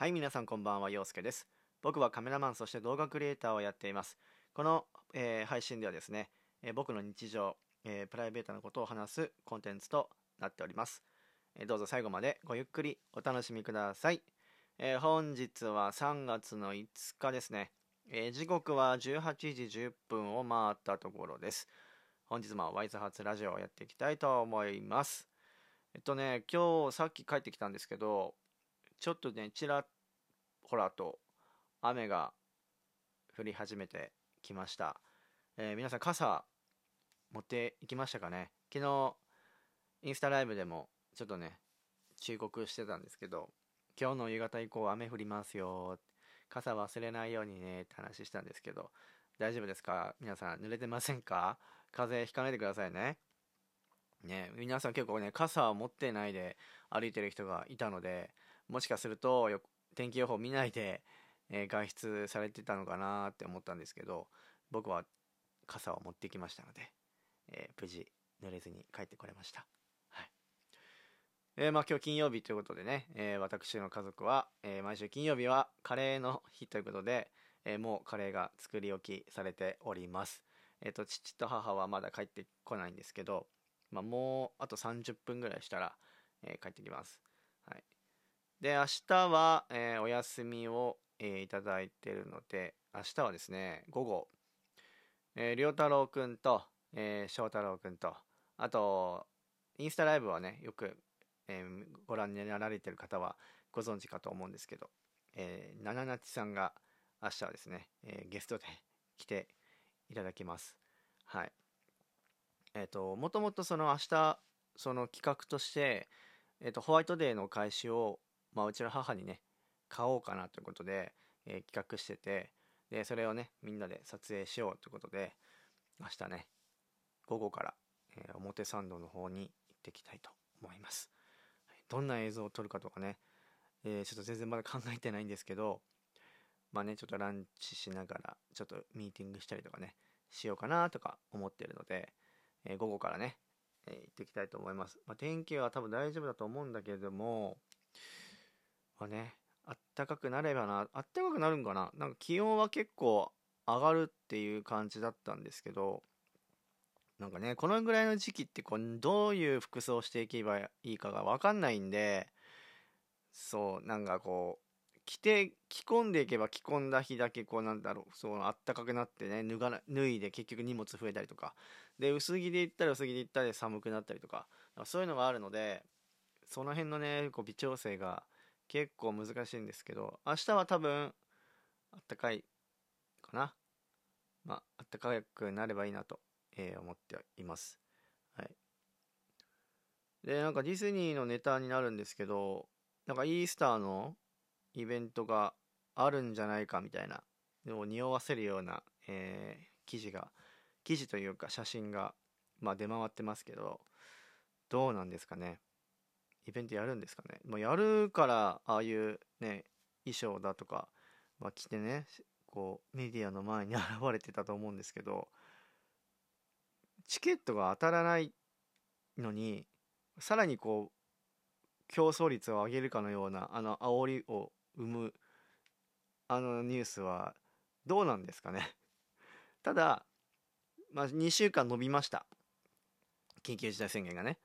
はい、皆さんこんばんは、陽介です。僕はカメラマン、そして動画クリエイターをやっています。この、えー配信ではですね、えー僕の日常、えープライベートなことを話すコンテンツとなっております。えどうぞ最後までごゆっくりお楽しみください。え本日は3月の5日ですね。え時刻は18時10分を回ったところです。本日もワイズハーツラジオをやっていきたいと思います。えっとね、今日さっき帰ってきたんですけど、ちょっとね、ちらほらと雨が降り始めてきました。えー皆さん傘持っていきましたかね？昨日、インスタライブでもちょっとね、忠告してたんですけど、今日の夕方以降雨降りますよ。傘忘れないようにねって話したんですけど、大丈夫ですか？皆さん濡れてませんか？風邪ひかないでくださいね。ね、皆さん結構ね、傘を持ってないで歩いてる人がいたので、もしかするとよ天気予報見ないで、えー外出されてたのかなって思ったんですけど、僕は傘を持ってきましたので、えー無事濡れずに帰ってこれました。はい。えーまあ今日金曜日ということでね、えー私の家族は、え毎週金曜日はカレーの日ということで、えもうカレーが作り置きされております。えっ、と、父と母はまだ帰ってこないんですけど、まあ、もうあと30分ぐらいしたら、え帰ってきます。はい。で、明日は、えーお休みを、えーいただいてるので、明日はですね、午後、えー、良太郎くんと、え翔太郎くんと、あと、インスタライブはね、よく、えーご覧になられてる方はご存知かと思うんですけど、えー、ナナナチさんが明日はですね、えーゲストで 来ていただきます。はい。えっ、と、もともとその明日、その企画として、えっ、と、ホワイトデーの開始を、まあ、うちの母にね、買おうかなということで、えー企画してて、で、それをね、みんなで撮影しようということで、明日ね、午後から、えー表参道の方に行ってきたいと思います。どんな映像を撮るかとかね、えーちょっと全然まだ考えてないんですけど、まあね、ちょっとランチしながら、ちょっとミーティングしたりとかね、しようかなとか思ってるので、えー午後からね、えー行ってきたいと思います。まあ、天気は多分大丈夫だと思うんだけれども、まあね、あったかくなればな、あったかくなるんかな。なんか気温は結構上がるっていう感じだったんですけど、なんかね、このぐらいの時期ってこう、どういう服装していけばいいかがわかんないんで、そう、なんかこう、着て、着込んでいけば着込んだ日だけこうなんだろう、そう、あったかくなってね、脱が、脱いで結局荷物増えたりとか、で、薄着で行ったら薄着で行ったり寒くなったりとか。か、そういうのがあるので、その辺のね、こう微調整が結構難しいんですけど、明日は多分、あったかいかな。まあ、あったかくなればいいなと、えー思っています。はい。で、なんかディズニーのネタになるんですけど、なんかイースターのイベントがあるんじゃないかみたいなのを匂わせるような、えー記事が、記事というか写真が、まあ出回ってますけど、どうなんですかね。イベントやるんですかね。まあ、やるから、ああいうね、衣装だとか、まあ、着てね、こう、メディアの前に現れてたと思うんですけど、チケットが当たらないのに、さらにこう、競争率を上げるかのような、あの、煽りを生む、あのニュースは、どうなんですかね。ただ、まあ、2週間延びました。緊急事態宣言がね。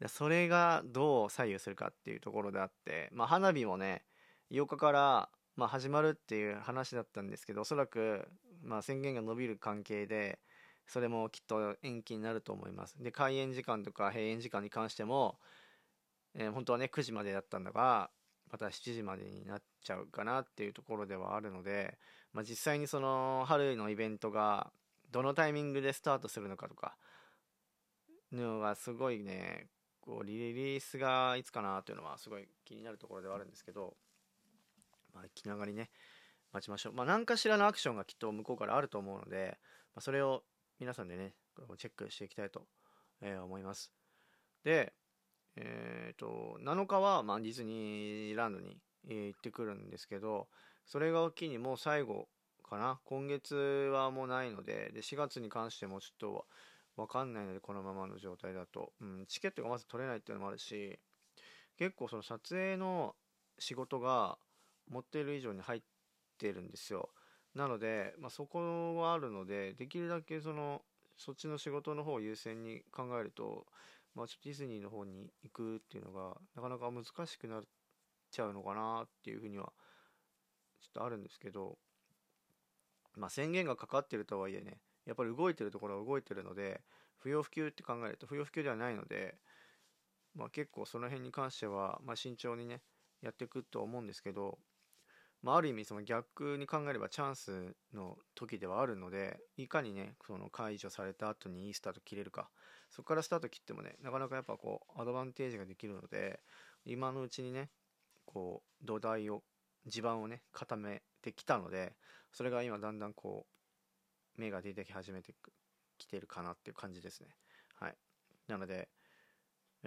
でそれがどう左右するかっていうところであって、まあ、花火もね、8日から、まあ、始まるっていう話だったんですけど、おそらく、まあ、宣言が伸びる関係で、それもきっと延期になると思います。で、開園時間とか閉園時間に関しても、えー本当はね、9時までだったんだが、また7時までになっちゃうかなっていうところではあるので、まあ、実際にその春のイベントがどのタイミングでスタートするのかとか、のがすごいね、こうリリースがいつかなというのはすごい気になるところではあるんですけど、まあ、気長にね、待ちましょう。まあ、何かしらのアクションがきっと向こうからあると思うので、まあ、それを皆さんでね、チェックしていきたいと、え思います。で、えっ、と、7日は、まあ、ディズニーランドに、え行ってくるんですけど、それが機にもう最後かな。今月はもうないので、で、4月に関してもちょっとわかんないので、このままの状態だと。うん、チケットがまず取れないっていうのもあるし、結構その撮影の仕事が、持っている以上に入ってるんですよなので、まあ、そこはあるのでできるだけそのそっちの仕事の方を優先に考えると、まあ、ちょっとディズニーの方に行くっていうのがなかなか難しくなっちゃうのかなっていうふうにはちょっとあるんですけど、まあ、宣言がかかってるとはいえねやっぱり動いてるところは動いてるので不要不急って考えると不要不急ではないので、まあ、結構その辺に関しては、まあ、慎重にねやっていくと思うんですけど、まあ、ある意味その逆に考えればチャンスの時ではあるのでいかにねその解除された後にいいスタート切れるかそこからスタート切ってもねなかなかやっぱこうアドバンテージができるので今のうちにねこう土台を地盤をね固めてきたのでそれが今だんだんこう芽が出てき始めてきてるかなっていう感じですね。はい。なので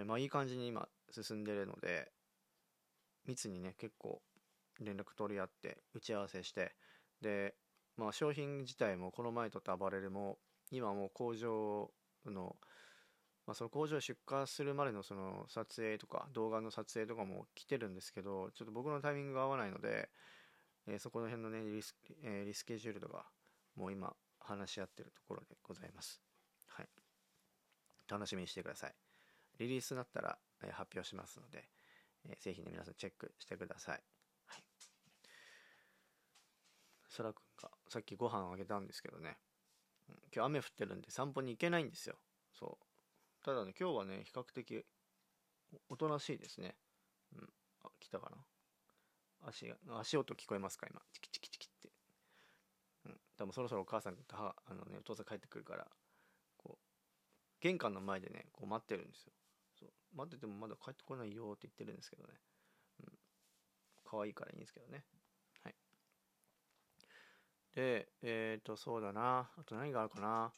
まあいい感じに今進んでるので密にね結構連絡取り合って打ち合わせしてでまあ商品自体もこの前とった暴れるも今もう工場のまあ、その工場出荷するまでのその撮影とか動画の撮影とかも来てるんですけどちょっと僕のタイミングが合わないので、えー、そこの辺のねリス,、えー、リスケジュールとかもう今話し合ってるところでございます。はい。楽しみにしてください。リリースになったら、えー、発表しますので、えー、ぜひね皆さんチェックしてください。はい。そらくんがさっきご飯あげたんですけどね、うん、今日雨降ってるんで散歩に行けないんですよ。そう。ただね、今日はね、比較的おとなしいですね。うん。あ、来たかな。足、足音聞こえますか今。チキチキ。多分そろそろお母さんとあのね、お父さん帰ってくるから、こう、玄関の前でね、こう待ってるんですよ。そう。待っててもまだ帰ってこないよって言ってるんですけどね。うん。可愛いからいいんですけどね。はい。で、えっ、ー、と、そうだな。あと何があるかな。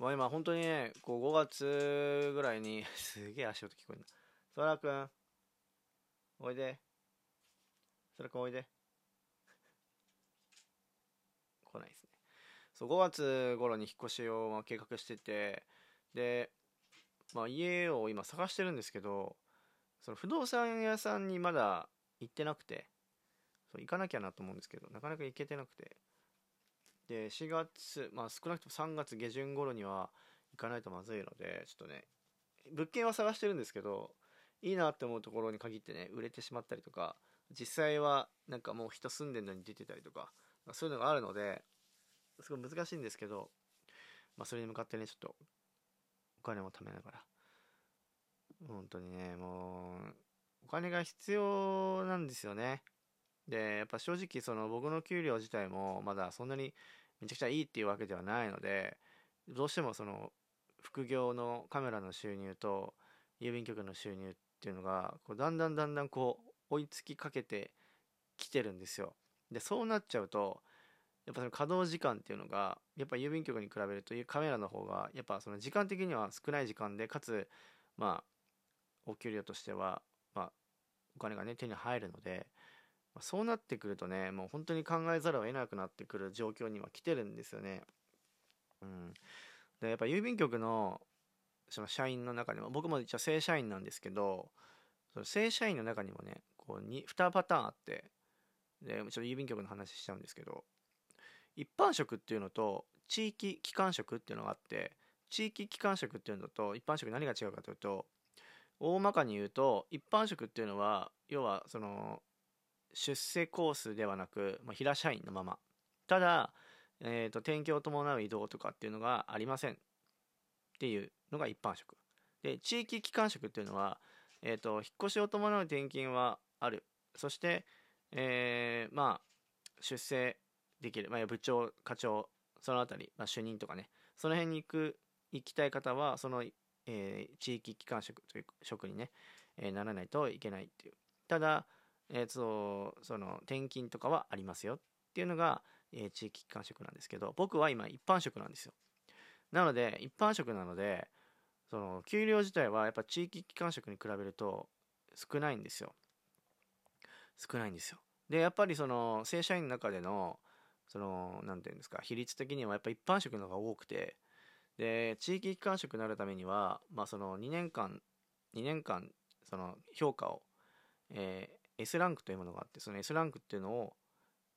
もう今本当にね、こう5月ぐらいに すげえ足音聞こえるな。そらくん、おいで。そらくんおいで。来ないですね。そう、5月頃に引っ越しを計画してて、で、まあ家を今探してるんですけど、その不動産屋さんにまだ行ってなくて、そう行かなきゃなと思うんですけど、なかなか行けてなくて、で4月まあ少なくとも3月下旬頃には行かないとまずいのでちょっとね物件は探してるんですけどいいなって思うところに限ってね売れてしまったりとか実際はなんかもう人住んでるのに出てたりとかそういうのがあるのですごい難しいんですけど、まあ、それに向かってねちょっとお金も貯めながら。本当にねもうお金が必要なんですよね。でやっぱ正直その僕の給料自体もまだそんなにめちゃくちゃいいっていうわけではないのでどうしてもその副業のカメラの収入と郵便局の収入っていうのがこうだんだんだんだんこう追いつきかけてきてるんですよ。でそうなっちゃうとやっぱその稼働時間っていうのがやっぱ郵便局に比べるとカメラの方がやっぱその時間的には少ない時間でかつまあお給料としてはまあお金がね手に入るのでそうなってくるとねもう本当に考えざるを得なくなってくる状況には来てるんですよね。うん、でやっぱ郵便局のその社員の中にも僕も一応正社員なんですけどその正社員の中にもねこう 2, 2パターンあってでちょっと郵便局の話しちゃうんですけど一般職っていうのと地域機関職っていうのがあって地域機関職っていうのと一般職何が違うかというと大まかに言うと一般職っていうのは要はその出世コースではなく、まあ、平社員のまま。ただ、えーと、転居を伴う移動とかっていうのがありません。っていうのが一般職。で地域機関職っていうのは、えーと、引っ越しを伴う転勤はある。そして、えー、まあ出世できる、まあ、部長課長その辺り、まあ、主任とかねその辺に行く行きたい方はその、えー、地域機関職という職にね、えー、ならないといけないっていう。ただえー、とその転勤とかはありますよっていうのが、えー、地域機関職なんですけど僕は今一般職なんですよ。なので一般職なのでその給料自体はやっぱ地域機関職に比べると少ないんですよ。少ないんですよ。でやっぱりその正社員の中でのその何て言うんですか比率的にはやっぱ一般職の方が多くてで地域機関職になるためにはまあその2年間2年間その評価を、えー、S ランクというものがあってその S ランクっていうのを、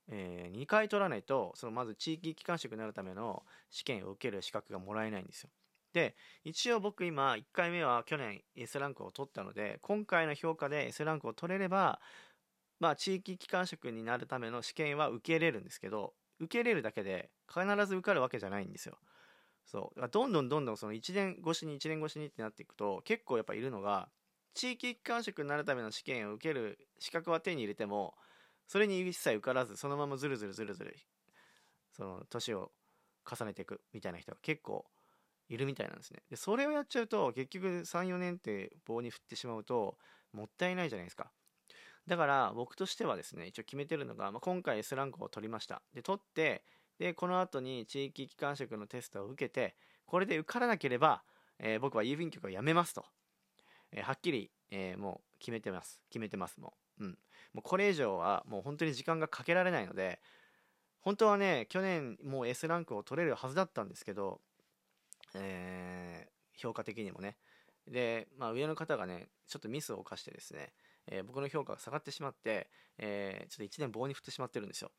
えー、2回取らないとそのまず地域機関職になるための試験を受ける資格がもらえないんですよ。で一応僕今1回目は去年 S ランクを取ったので今回の評価で S ランクを取れればまあ地域機関職になるための試験は受けれるんですけど受けれるだけで必ず受かるわけじゃないんですよ。そう。どんどんどんどんその1年越しに1年越しにってなっていくと結構やっぱいるのが地域機関職になるための試験を受ける資格は手に入れてもそれに一切受からずそのままずるずるずるずるその年を重ねていくみたいな人が結構いるみたいなんですね。でそれをやっちゃうと結局34年って棒に振ってしまうともったいないじゃないですか。だから僕としてはですね一応決めてるのが、まあ、今回 S ランクを取りました。で取ってでこの後に地域機関職のテストを受けてこれで受からなければ、えー、僕は郵便局を辞めますと、えー、はっきり、えー、もう決めてます。決めてますもう,、うん、もうこれ以上はもう本当に時間がかけられないので本当はね去年もう S ランクを取れるはずだったんですけど、えー評価的にもねで、まあ、上の方がねちょっとミスを犯してですね、え僕の評価が下がってしまって、えちょっと1年棒に振ってしまってるんですよ。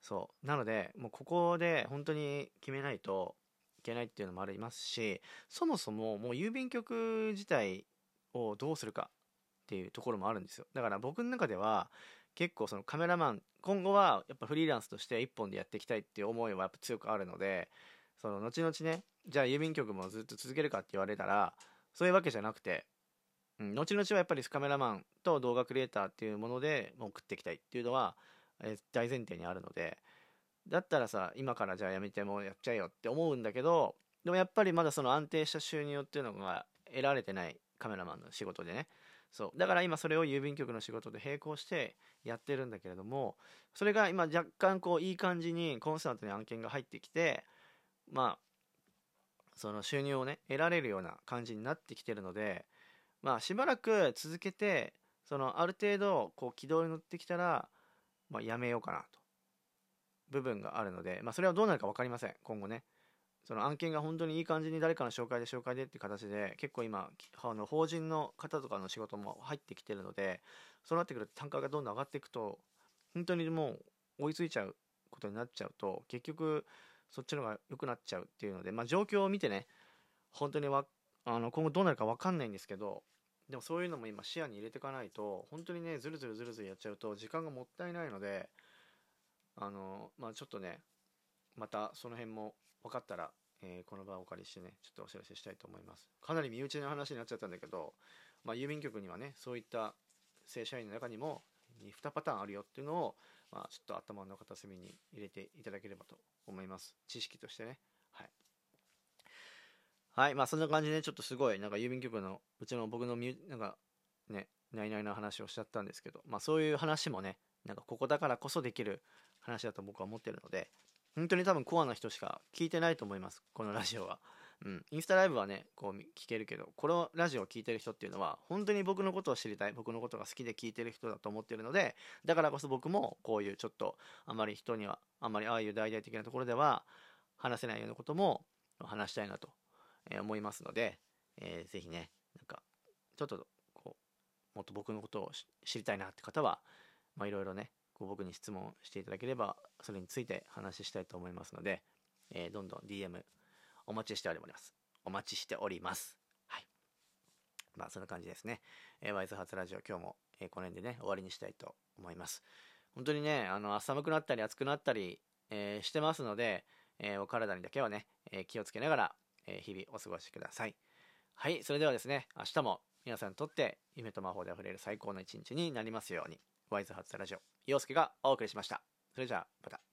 そう。なのでもうここで本当に決めないといけないっていうのもありますしそもそももう郵便局自体をどうするかっていうところもあるんですよ。だから僕の中では結構そのカメラマン今後はやっぱフリーランスとして一本でやっていきたいっていう思いはやっぱ強くあるのでその後々ねじゃあ郵便局もずっと続けるかって言われたらそういうわけじゃなくて、うん、後々はやっぱりカメラマンと動画クリエイターっていうものでもう食っていきたいっていうのはえ大前提にあるのでだったらさ今からじゃあやめてもやっちゃえよって思うんだけどでもやっぱりまだその安定した収入っていうのが得られてないカメラマンの仕事でね。そう。だから今それを郵便局の仕事で並行してやってるんだけれどもそれが今若干こういい感じにコンスタントに案件が入ってきてまあその収入をね得られるような感じになってきてるのでまあしばらく続けてそのある程度こう軌道に乗ってきたらまあ、やめようかなと部分があるので、まあ、それはどうなるか分かりません。今後ね。その案件が本当にいい感じに誰かの紹介で紹介でって形で結構今あの法人の方とかの仕事も入ってきてるのでそうなってくると単価がどんどん上がっていくと本当にもう追いついちゃうことになっちゃうと結局そっちの方が良くなっちゃうっていうので、まあ、状況を見てね本当にわあの今後どうなるか分かんないんですけどでもそういうのも今視野に入れていかないと本当にねずるずるずるずるやっちゃうと時間がもったいないのであのまあちょっとねまたその辺も分かったら、えー、この場をお借りしてねちょっとお知らせしたいと思います。かなり身内の話になっちゃったんだけど、まあ、郵便局にはねそういった正社員の中にもに2パターンあるよっていうのを、まあ、ちょっと頭の片隅に入れていただければと思います。知識としてね。はい、まあそんな感じで、ちょっとすごい、なんか郵便局の、うちの僕のミュ、なんかね、ないないな話をしちゃったんですけど、まあそういう話もね、なんかここだからこそできる話だと僕は思ってるので、本当に多分コアな人しか聞いてないと思います、このラジオは。うん、インスタライブはね、こう聞けるけど、このラジオを聞いてる人っていうのは、本当に僕のことを知りたい、僕のことが好きで聞いてる人だと思ってるので、だからこそ僕もこういうちょっと、あまり人には、あまりああいう大々的なところでは話せないようなことも話したいなと思いますので、えー、ぜひね、なんか、ちょっと、こう、もっと僕のことを知りたいなって方は、まあ、いろいろね、こう僕に質問していただければ、それについて話したいと思いますので、えー、どんどん DM お待ちしております。お待ちしております。はい。まあ、そんな感じですね。えー、ワイズハーツラジオ、今日も、えー、この辺でね、終わりにしたいと思います。本当にね、あの、寒くなったり暑くなったり、えー、してますので、えー、お体にだけはね、えー、気をつけながら、え日々お過ごしください。はい、それではですね、明日も皆さんにとって夢と魔法で溢れる最高の一日になりますように、ワイズハツラジオ、陽介がお送りしました。それじゃあ、また。